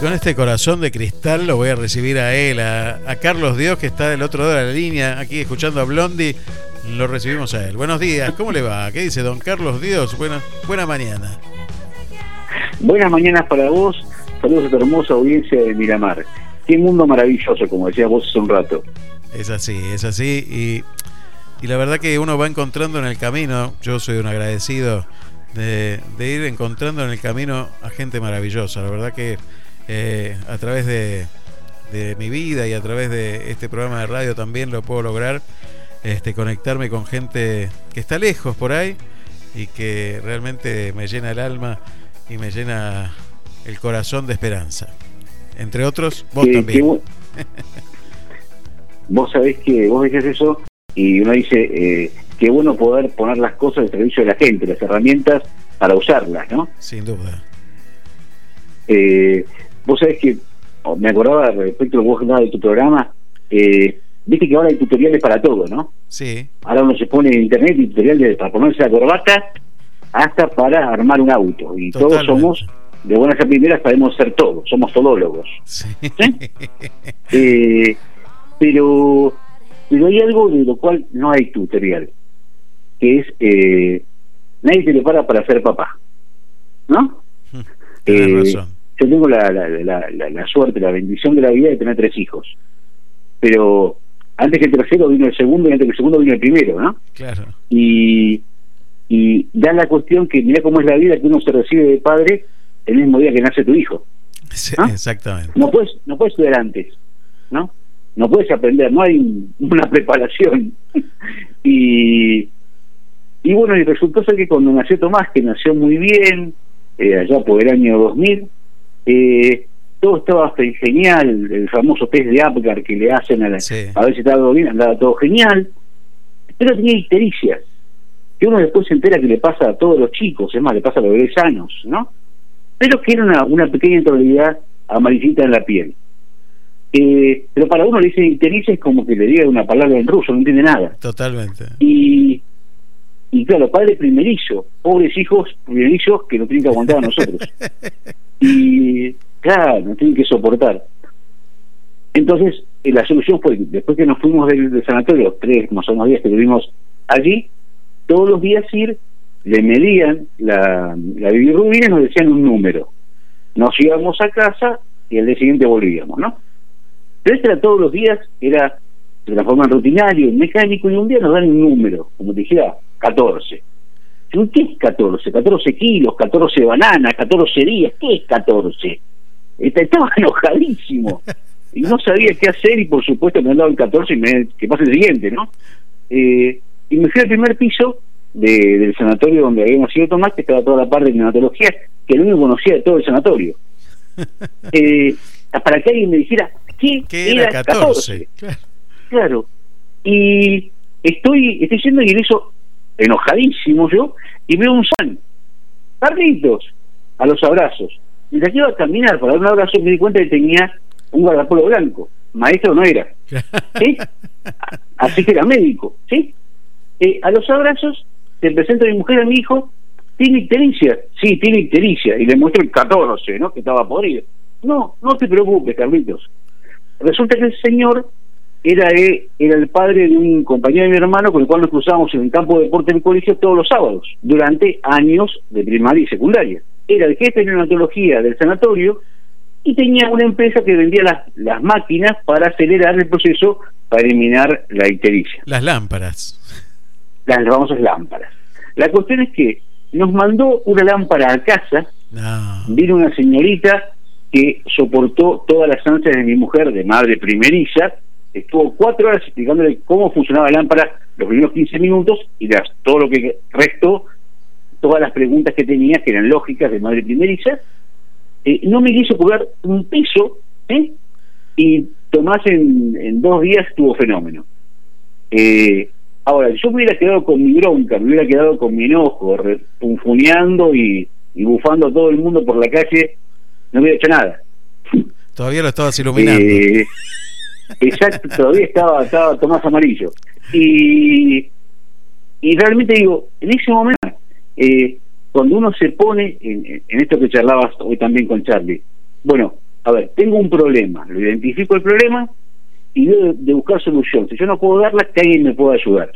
con este corazón de cristal lo voy a recibir a él, a, Carlos Dios, que está del otro lado de la línea, aquí escuchando a Blondie. Lo recibimos a él. Buenos días, ¿cómo le va? ¿Qué dice don Carlos Dios? Buena, buena mañana. Buenas mañanas para vos. Saludos a tu hermosa audiencia de Miramar. Qué mundo maravilloso, como decías vos hace un rato. Es así, es así. Y, y la verdad que uno va encontrando en el camino, yo soy un agradecido de, ir encontrando en el camino a gente maravillosa. La verdad que eh, a través de, mi vida y a través de este programa de radio también lo puedo lograr, este, conectarme con gente que está lejos por ahí y que realmente me llena el alma y me llena el corazón de esperanza. Entre otros, vos también. vos sabés que vos dices eso y uno dice, eh, qué bueno poder poner las cosas al servicio de la gente, las herramientas para usarlas, ¿no? Sin duda. Eh, vos sabés que, oh, me acordaba respecto a lo que vos de tu programa, eh, viste que ahora hay tutoriales para todo, ¿no? Sí. Ahora uno se pone en internet y tutoriales para ponerse la corbata hasta para armar un auto. Y todos somos, de buenas a primeras, sabemos ser todos, somos todólogos. Sí. Eh, pero, pero hay algo de lo cual no hay tutorial que es eh, nadie te para para ser papá, ¿no? Eh, yo tengo la, la, la, suerte, la bendición de la vida de tener tres hijos, pero antes que el tercero vino el segundo y antes que el segundo vino el primero, ¿no? Claro. Y, y da la cuestión que mira cómo es la vida que uno se recibe de padre el mismo día que nace tu hijo. exactamente. No puedes, no puedes estudiar antes, ¿no? No puedes aprender, no hay una preparación. y y bueno, y resultó ser que cuando nació Tomás, que nació muy bien, eh, allá por el año 2000, eh, todo estaba genial, el famoso test de Apgar que le hacen a, ver si estaba todo bien, andaba todo genial, pero tenía ictericia, que uno después se entera que le pasa a todos los chicos, es más, le pasa a los bebés sanos, ¿no? Pero que era una, una pequeña intolerabilidad amarillita en la piel. Eh, pero para uno le dicen ictericia es como que le diga una palabra en ruso, no entiende nada. Totalmente. Y y claro, padre primerizo, pobres hijos primerizos que no tienen que aguantar a nosotros. y claro, nos tienen que soportar. Entonces, eh, la solución fue, después que nos fuimos del, sanatorio, tres más o menos días que vivimos allí, todos los días ir, le medían la, la bilirrubina y nos decían un número. Nos íbamos a casa y al día siguiente volvíamos, ¿no? Pero este era todos los días, era se transforma en rutinario, en mecánico, y un día nos dan un número, como te dijera, 14. ¿Qué es 14? 14 kilos, 14 bananas, 14 días, ¿qué es 14? Estaba enojadísimo y no sabía qué hacer y por supuesto me han dado el 14 y me, que pase el siguiente, ¿no? Eh, y me fui al primer piso del sanatorio donde había nacido Tomás, que estaba toda la parte de neonatología, que el único conocía de todo el sanatorio. Eh, para que alguien me dijera, ¿qué, era, 14? Claro. Y estoy, estoy yendo y en eso enojadísimo yo, y veo un San, Carlitos, a los abrazos. Mientras que iba a caminar para dar un abrazo, me di cuenta que tenía un guardapolo blanco. Maestro no era. ¿Sí? Así que era médico. ¿Sí? Eh, a los abrazos, te presento a mi mujer, a mi hijo, ¿tiene ictericia? Sí, tiene ictericia. Y le muestro el 14, ¿no? Que estaba podrido. No, no te preocupes, Carlitos. Resulta que el señor era, era el padre de un compañero de mi hermano con el cual nos cruzábamos en el campo de deporte del colegio todos los sábados, durante años de primaria y secundaria. Era el jefe de neonatología del sanatorio y tenía una empresa que vendía las, las máquinas para acelerar el proceso para eliminar la ictericia. Las lámparas. Las famosas lámparas. La cuestión es que nos mandó una lámpara a casa, vino una señorita que soportó todas las ansias de mi mujer, de madre primeriza, estuvo cuatro horas explicándole cómo funcionaba la lámpara los primeros 15 minutos y las, todo lo que restó, todas las preguntas que tenía, que eran lógicas de madre primeriza, eh, no me quiso cobrar un piso ¿eh? y Tomás en, en, dos días tuvo fenómeno. Eh, ahora, yo me hubiera quedado con mi bronca, me hubiera quedado con mi enojo, refunfuneando y, y bufando a todo el mundo por la calle, no hubiera hecho nada. Todavía lo estabas iluminando. Exacto, todavía estaba, estaba Tomás Amarillo. Y, y realmente digo, en ese momento, eh, cuando uno se pone en, esto que charlabas hoy también con Charlie, bueno, a ver, tengo un problema, lo identifico el problema y debo de buscar solución. Si yo no puedo darla, que alguien me pueda ayudar.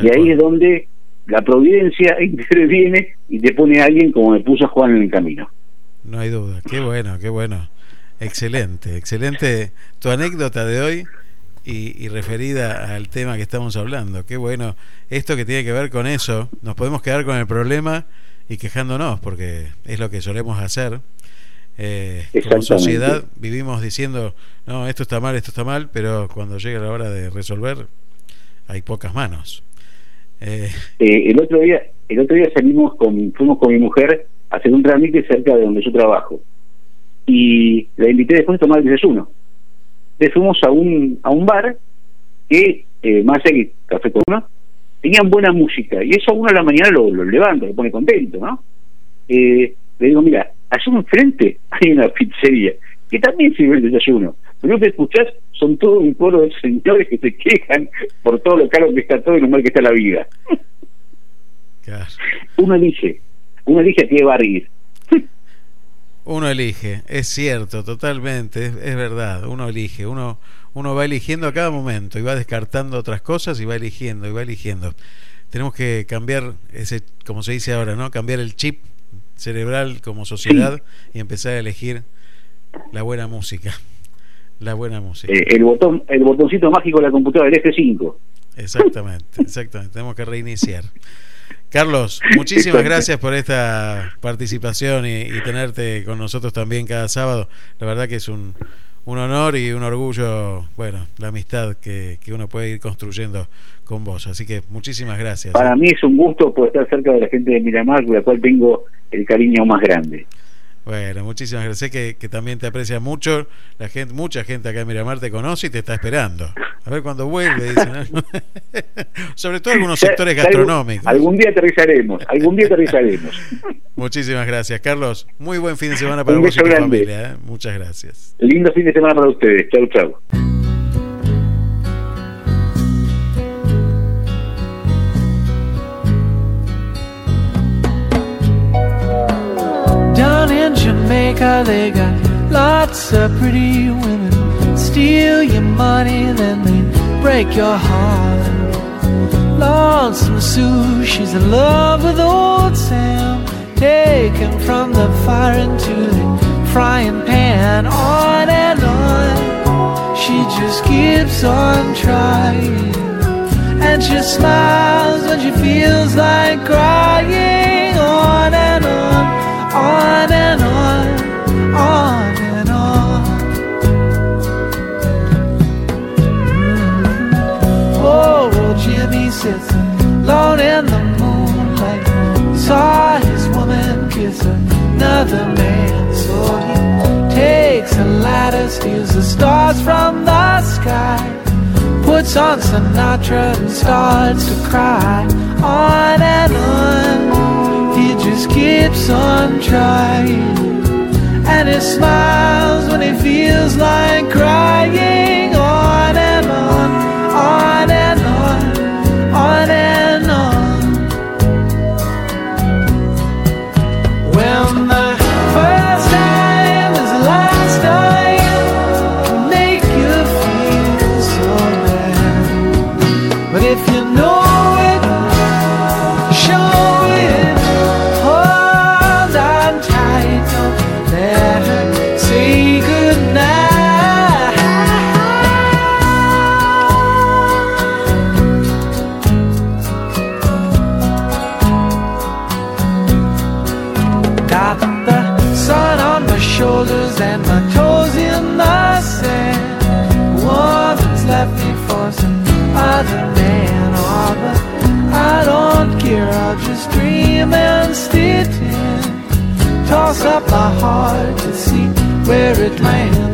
y ahí es donde la providencia interviene y te pone a alguien como me puso a Juan en el camino. No hay duda, qué bueno, qué bueno. Excelente, excelente tu anécdota de hoy y, referida al tema que estamos hablando. Qué bueno, esto que tiene que ver con eso, nos podemos quedar con el problema y quejándonos, porque es lo que solemos hacer. Eh, como sociedad vivimos diciendo, no, esto está mal, esto está mal, pero cuando llega la hora de resolver, hay pocas manos. Eh, eh, el otro día el otro día salimos con fuimos con mi mujer a hacer un trámite cerca de donde yo trabajo y la invité después a tomar el desayuno entonces fuimos a un a un bar que eh, más allá que café con uno tenían buena música y eso a una de la mañana lo, lo levanta lo pone contento no eh, le digo mira allá enfrente hay una pizzería que también sirve el desayuno pero que escuchás son todo un coro de señores que se quejan por todo lo caro que está todo y lo mal que está la vida. Uno elige, uno elige a qué va a ir. Uno elige, es cierto, totalmente, es, verdad, uno elige, uno, uno va eligiendo a cada momento y va descartando otras cosas y va eligiendo y va eligiendo. Tenemos que cambiar ese, como se dice ahora, ¿no? Cambiar el chip cerebral como sociedad y empezar a elegir la buena música. La buena música. Eh, el botón el botoncito mágico de la computadora, el F5. Exactamente, exactamente. Tenemos que reiniciar. Carlos, muchísimas gracias por esta participación y, tenerte con nosotros también cada sábado. La verdad que es un, un honor y un orgullo, bueno, la amistad que, que, uno puede ir construyendo con vos. Así que muchísimas gracias. Para mí es un gusto poder estar cerca de la gente de Miramar, con la cual tengo el cariño más grande. Bueno, muchísimas gracias. Sé que, también te aprecia mucho. La gente, mucha gente acá en Miramar te conoce y te está esperando. A ver cuando vuelve, dicen. Sobre todo algunos sectores gastronómicos. Algún día aterrizaremos, algún día aterrizaremos. muchísimas gracias, Carlos. Muy buen fin de semana para vos y tu familia. ¿eh? Muchas gracias. Lindo fin de semana para ustedes. Chau, chau. Jamaica, they got lots of pretty women. Steal your money, then they break your heart. Lonesome Sue, she's in love with old Sam. Taken from the fire into the frying pan, on and on. She just keeps on trying. And she smiles when she feels like crying, another man, so he takes a ladder, steals the stars from the sky. Puts on Sinatra and starts to cry on and on he just keeps on trying. And he smiles when he feels like crying. Where it lands.